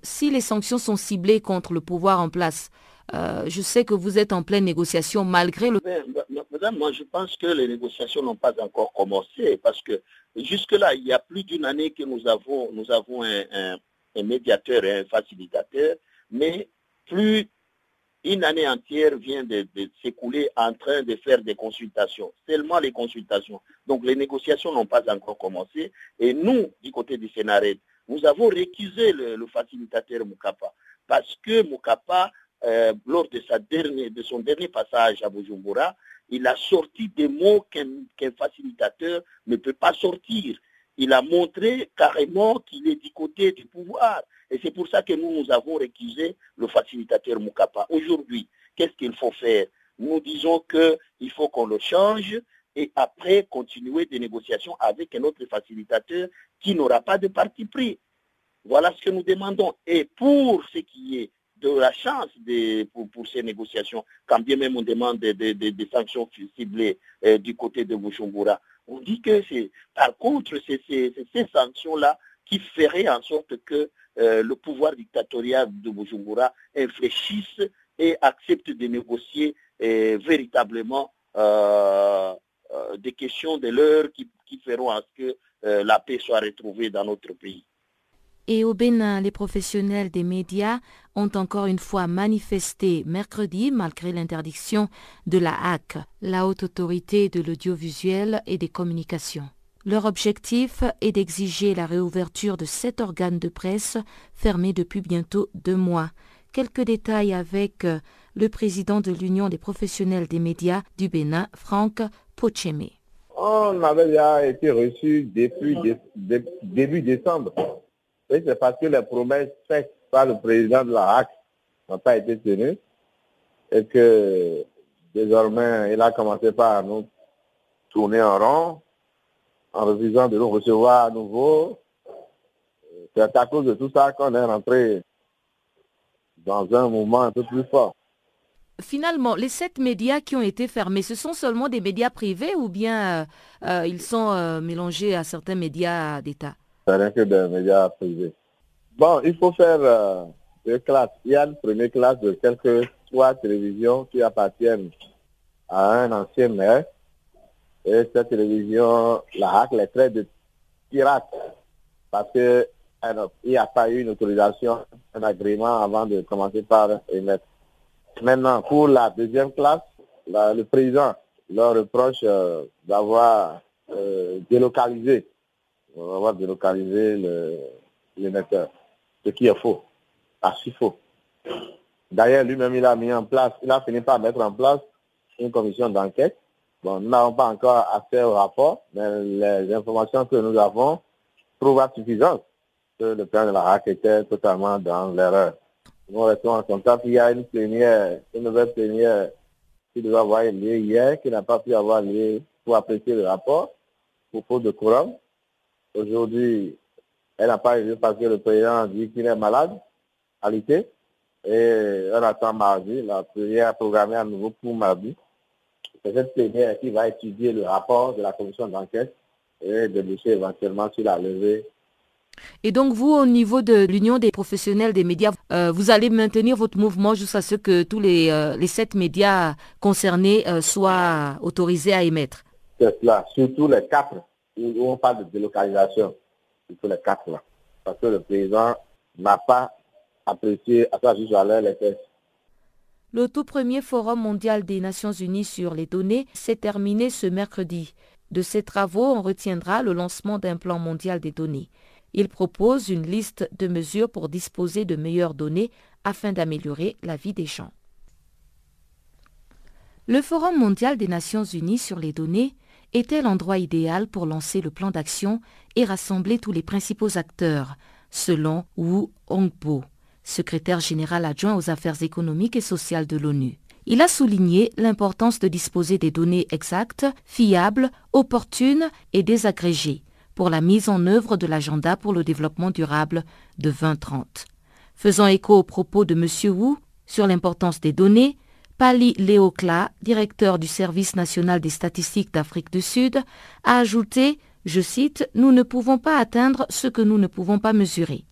Si les sanctions sont ciblées contre le pouvoir en place, euh, je sais que vous êtes en pleine négociation malgré le... Madame, moi je pense que les négociations n'ont pas encore commencé parce que jusque-là, il y a plus d'une année que nous avons, nous avons un, médiateur et un facilitateur, mais plus une année entière vient de, s'écouler en train de faire des consultations, seulement les consultations. Donc les négociations n'ont pas encore commencé. Et nous, du côté du Sénarède, nous avons récusé le, facilitateur Mukapa parce que Mukapa, euh, lors de son dernier passage à Bujumbura, il a sorti des mots qu'un facilitateur ne peut pas sortir. Il a montré carrément qu'il est du côté du pouvoir. Et c'est pour ça que nous, nous avons récusé le facilitateur Mukapa. Aujourd'hui, qu'est-ce qu'il faut faire? Nous disons qu'il faut qu'on le change et après continuer des négociations avec un autre facilitateur qui n'aura pas de parti pris. Voilà ce que nous demandons. Et pour ce qui est de la chance pour, ces négociations, quand bien même on demande des, sanctions ciblées euh, du côté de Bujumbura, on dit que c'est, par contre, ces sanctions-là qui feraient en sorte que euh, le pouvoir dictatorial de Bujumbura infléchisse et accepte de négocier euh, véritablement euh, des questions de l'heure qui, feront à ce que la paix soit retrouvée dans notre pays. Et au Bénin, les professionnels des médias ont encore une fois manifesté mercredi malgré l'interdiction de la HAC, la haute autorité de l'audiovisuel et des communications. Leur objectif est d'exiger la réouverture de sept organes de presse fermés depuis bientôt deux mois. Quelques détails avec euh, le président de l'Union des professionnels des médias du Bénin, Franck Pochemé. On avait déjà été reçu depuis début décembre. C'est parce que les promesses faites par le président de la HAC n'ont pas été tenues et que désormais il a commencé par nous tourner en rond en refusant de nous recevoir à nouveau. C'est à cause de tout ça qu'on est rentré dans un moment un peu plus fort. Finalement, les sept médias qui ont été fermés, ce sont seulement des médias privés ou bien euh, euh, ils sont euh, mélangés à certains médias d'État? Rien que des médias privés. Bon, il faut faire deux classes. Il y a une première classe de quelques trois télévisions qui appartiennent à un ancien maire et cette télévision, la HAC, les traite de pirate parce qu'il n'y a pas eu une autorisation, un agrément avant de commencer par émettre. Maintenant, pour la deuxième classe, le président leur reproche euh, d'avoir euh, délocalisé, d'avoir délocalisé l'émetteur, ce qui est faux, archi faux. D'ailleurs, lui-même, il a mis en place, il a fini par mettre en place une commission d'enquête Bon, nous n'avons pas encore accès au rapport, mais les informations que nous avons prouvent à suffisance que le plan de la RAC était totalement dans l'erreur. Nous restons en contact. Il y a une plénière, une nouvelle plénière qui doit avoir lieu hier, qui n'a pas pu avoir lieu pour apprécier le rapport pour faute de courant. Aujourd'hui, elle n'a pas eu parce que le président dit qu'il est malade, à l'été. Et on attend mardi, la prière programmée à nouveau pour mardi. C'est cette plénière qui va étudier le rapport de la commission d'enquête et déboucher éventuellement sur la levée. Et donc vous, au niveau de l'Union des professionnels des médias, euh, vous allez maintenir votre mouvement jusqu'à ce que tous les, euh, les sept médias concernés euh, soient autorisés à émettre? C'est cela, surtout les quatre, où on parle de délocalisation, surtout les quatre là. Parce que le président n'a pas apprécié à sa juste valeur les tests. Le tout premier Forum mondial des Nations Unies sur les données s'est terminé ce mercredi. De ces travaux, on retiendra le lancement d'un plan mondial des données. Il propose une liste de mesures pour disposer de meilleures données afin d'améliorer la vie des gens. Le Forum mondial des Nations Unies sur les données était l'endroit idéal pour lancer le plan d'action et rassembler tous les principaux acteurs, selon Wu Hongbo, secrétaire général adjoint aux affaires économiques et sociales de l'ONU. Il a souligné l'importance de disposer des données exactes, fiables, opportunes et désagrégées pour la mise en œuvre de l'agenda pour le développement durable de 2030. Faisant écho aux propos de M. Wu sur l'importance des données, Pali Leokla, directeur du Service national des statistiques d'Afrique du Sud, a ajouté, je cite, Nous ne pouvons pas atteindre ce que nous ne pouvons pas mesurer.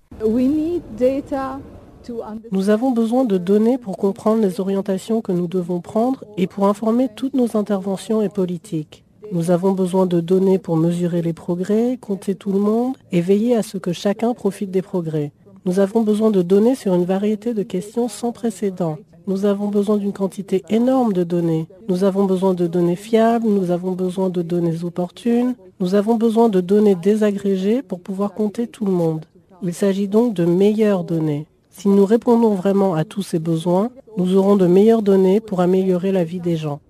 Nous avons besoin de données pour comprendre les orientations que nous devons prendre et pour informer toutes nos interventions et politiques. Nous avons besoin de données pour mesurer les progrès, compter tout le monde et veiller à ce que chacun profite des progrès. Nous avons besoin de données sur une variété de questions sans précédent. Nous avons besoin d'une quantité énorme de données. Nous avons besoin de données fiables, nous avons besoin de données opportunes, nous avons besoin de données désagrégées pour pouvoir compter tout le monde. Il s'agit donc de meilleures données. Si nous répondons vraiment à tous ces besoins, nous aurons de meilleures données pour améliorer la vie des gens.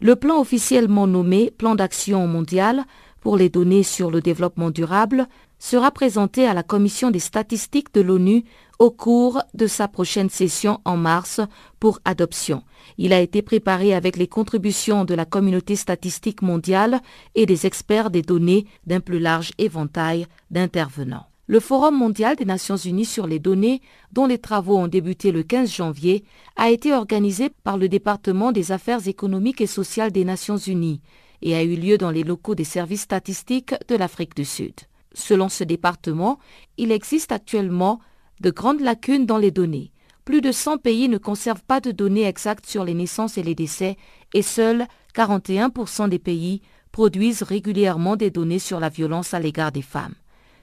Le plan officiellement nommé Plan d'action mondial pour les données sur le développement durable sera présenté à la Commission des statistiques de l'ONU au cours de sa prochaine session en mars pour adoption. Il a été préparé avec les contributions de la communauté statistique mondiale et des experts des données d'un plus large éventail d'intervenants. Le Forum mondial des Nations Unies sur les données, dont les travaux ont débuté le 15 janvier, a été organisé par le département des affaires économiques et sociales des Nations Unies et a eu lieu dans les locaux des services statistiques de l'Afrique du Sud. Selon ce département, il existe actuellement de grandes lacunes dans les données. Plus de 100 pays ne conservent pas de données exactes sur les naissances et les décès et seuls 41% des pays produisent régulièrement des données sur la violence à l'égard des femmes.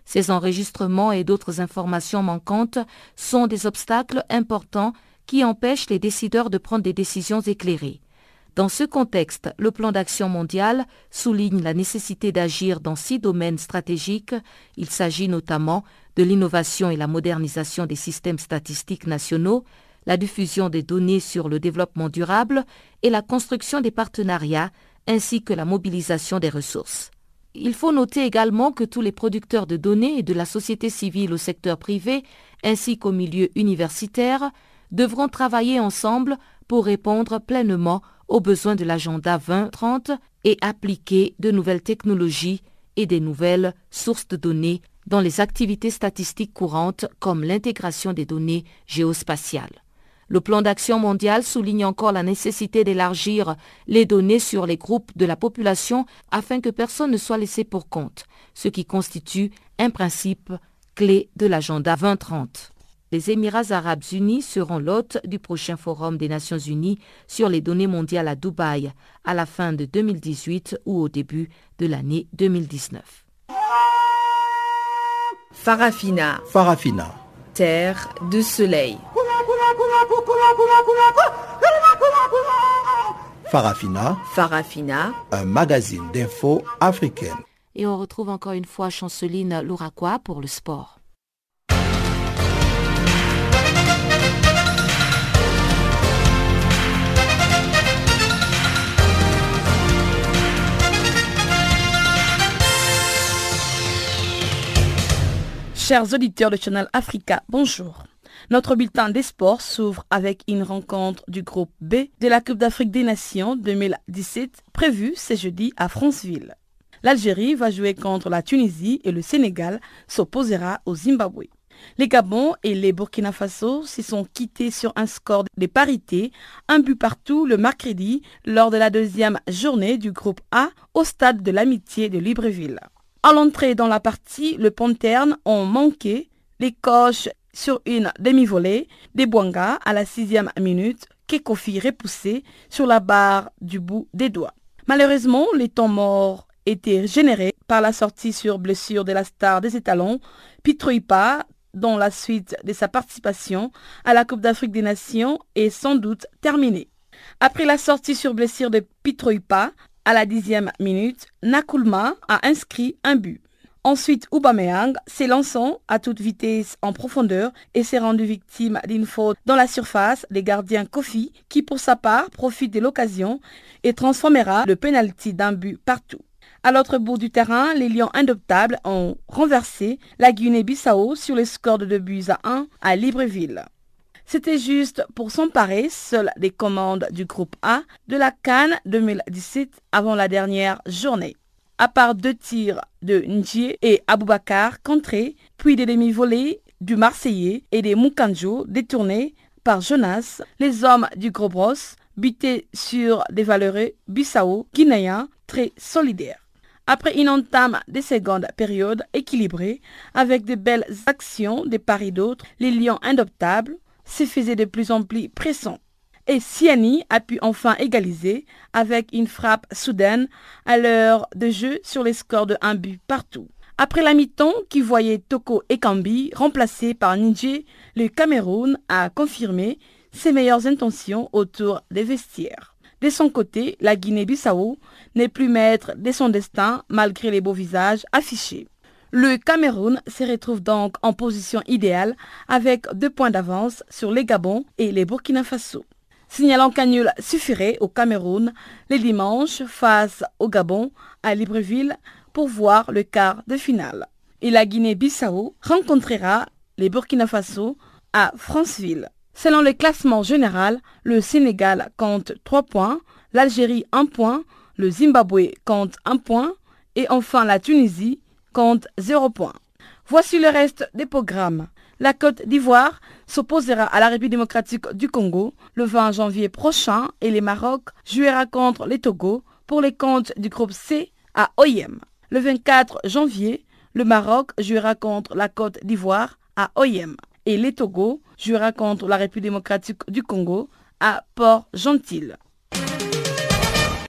Ces enregistrements et d'autres informations manquantes sont des obstacles importants qui empêchent les décideurs de prendre des décisions éclairées. Dans ce contexte, le plan d'action mondial souligne la nécessité d'agir dans six domaines stratégiques. Il s'agit notamment de l'innovation et la modernisation des systèmes statistiques nationaux, la diffusion des données sur le développement durable et la construction des partenariats, ainsi que la mobilisation des ressources. Il faut noter également que tous les producteurs de données et de la société civile au secteur privé, ainsi qu'au milieu universitaire, devront travailler ensemble pour répondre pleinement aux besoins de l'agenda 2030 et appliquer de nouvelles technologies et des nouvelles sources de données dans les activités statistiques courantes comme l'intégration des données géospatiales. Le plan d'action mondial souligne encore la nécessité d'élargir les données sur les groupes de la population afin que personne ne soit laissé pour compte, ce qui constitue un principe clé de l'agenda 2030 les Émirats arabes unis seront l'hôte du prochain forum des Nations unies sur les données mondiales à Dubaï à la fin de 2018 ou au début de l'année 2019. Farafina. Farafina. Terre de soleil. Farafina. Farafina. Un magazine d'infos africaine. Et on retrouve encore une fois Chanceline Louraquois pour le sport. Chers auditeurs de Channel Africa, bonjour. Notre bulletin des sports s'ouvre avec une rencontre du groupe B de la Coupe d'Afrique des Nations 2017 prévue ce jeudi à Franceville. L'Algérie va jouer contre la Tunisie et le Sénégal s'opposera au Zimbabwe. Les Gabon et les Burkina Faso s'y sont quittés sur un score de parité, un but partout le mercredi lors de la deuxième journée du groupe A au stade de l'amitié de Libreville. À l'entrée dans la partie, le Ponterne ont manqué les coches sur une demi-volée des Bouanga à la sixième minute qu'Ekofi repoussé sur la barre du bout des doigts. Malheureusement, les temps morts étaient générés par la sortie sur blessure de la star des étalons, Pitroipa, dont la suite de sa participation à la Coupe d'Afrique des Nations est sans doute terminée. Après la sortie sur blessure de Pitroipa, à la dixième minute, Nakulma a inscrit un but. Ensuite, Aubameyang s'élançant à toute vitesse en profondeur et s'est rendu victime d'une faute dans la surface des gardiens Kofi qui pour sa part profite de l'occasion et transformera le penalty d'un but partout. À l'autre bout du terrain, les Lions indoptables ont renversé la Guinée-Bissau sur le score de 2 buts à 1 à Libreville. C'était juste pour s'emparer seul des commandes du groupe A de la Cannes 2017 avant la dernière journée à part deux tirs de Ndjie et Aboubakar contrés, puis des demi-volées du Marseillais et des Mukanjo détournés par Jonas, les hommes du Gros Bros butés sur des valeureux Bissau guinéens très solidaires. Après une entame des secondes périodes équilibrée, avec de belles actions de part et d'autre, les lions indoptables se faisaient de plus en plus pressants et Siani a pu enfin égaliser avec une frappe soudaine à l'heure de jeu sur les scores de un but partout. Après la mi-temps qui voyait Toko Ekambi remplacé par Ninje, le Cameroun a confirmé ses meilleures intentions autour des vestiaires. De son côté, la Guinée-Bissau n'est plus maître de son destin malgré les beaux visages affichés. Le Cameroun se retrouve donc en position idéale avec deux points d'avance sur les Gabon et les Burkina Faso signalant qu'un nul suffirait au Cameroun les dimanches face au Gabon à Libreville pour voir le quart de finale. Et la Guinée-Bissau rencontrera les Burkina Faso à Franceville. Selon le classement général, le Sénégal compte 3 points, l'Algérie 1 point, le Zimbabwe compte 1 point et enfin la Tunisie compte 0 point. Voici le reste des programmes. La Côte d'Ivoire s'opposera à la République démocratique du Congo le 20 janvier prochain et les Maroc jouera contre les Togo pour les comptes du groupe C à OIM. Le 24 janvier, le Maroc jouera contre la Côte d'Ivoire à OIM et les Togo jouera contre la République démocratique du Congo à Port-Gentil.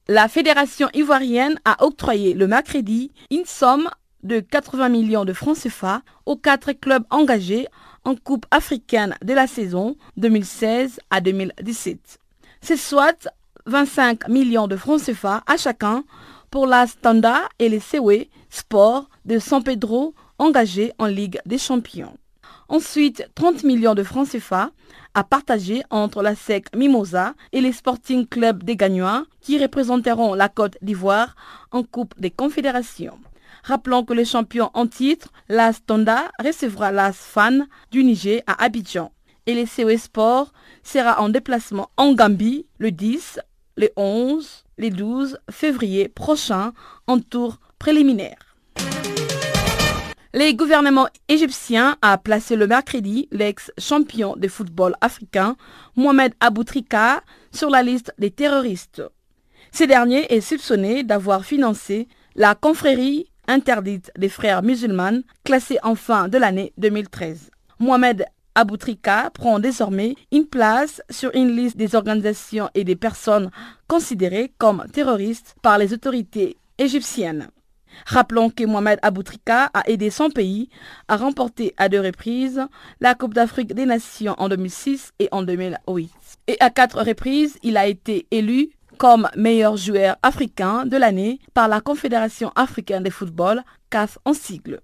La Fédération ivoirienne a octroyé le mercredi une somme de 80 millions de francs CFA aux quatre clubs engagés en Coupe africaine de la saison 2016 à 2017. C'est soit 25 millions de francs CFA à chacun pour la Standa et les Sewe Sport de San Pedro engagés en Ligue des Champions. Ensuite, 30 millions de francs CFA à partager entre la SEC Mimosa et les Sporting Clubs des Gagnants qui représenteront la Côte d'Ivoire en Coupe des Confédérations. Rappelons que le champion en titre, l'AS Tonda, recevra l'AS Fan du Niger à Abidjan. Et le COE Sport sera en déplacement en Gambie le 10, le 11, le 12 février prochain en tour préliminaire. Le gouvernement égyptien a placé le mercredi l'ex-champion de football africain Mohamed Aboutrika sur la liste des terroristes. Ce dernier est soupçonné d'avoir financé la confrérie interdite des frères musulmans, classée en fin de l'année 2013. Mohamed Aboutrika prend désormais une place sur une liste des organisations et des personnes considérées comme terroristes par les autorités égyptiennes. Rappelons que Mohamed Aboutrika a aidé son pays à remporter à deux reprises la Coupe d'Afrique des Nations en 2006 et en 2008. Et à quatre reprises, il a été élu comme meilleur joueur africain de l'année par la Confédération africaine de football, CAF en sigle.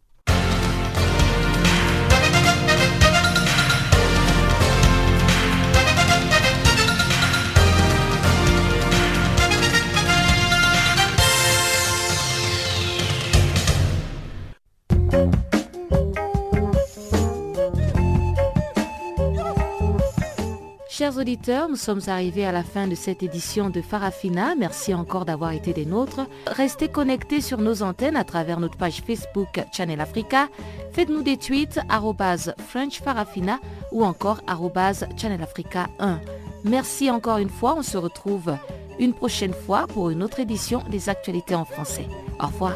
Chers auditeurs, nous sommes arrivés à la fin de cette édition de Farafina. Merci encore d'avoir été des nôtres. Restez connectés sur nos antennes à travers notre page Facebook Channel Africa. Faites-nous des tweets French Farafina ou encore Channel Africa 1. Merci encore une fois. On se retrouve une prochaine fois pour une autre édition des actualités en français. Au revoir.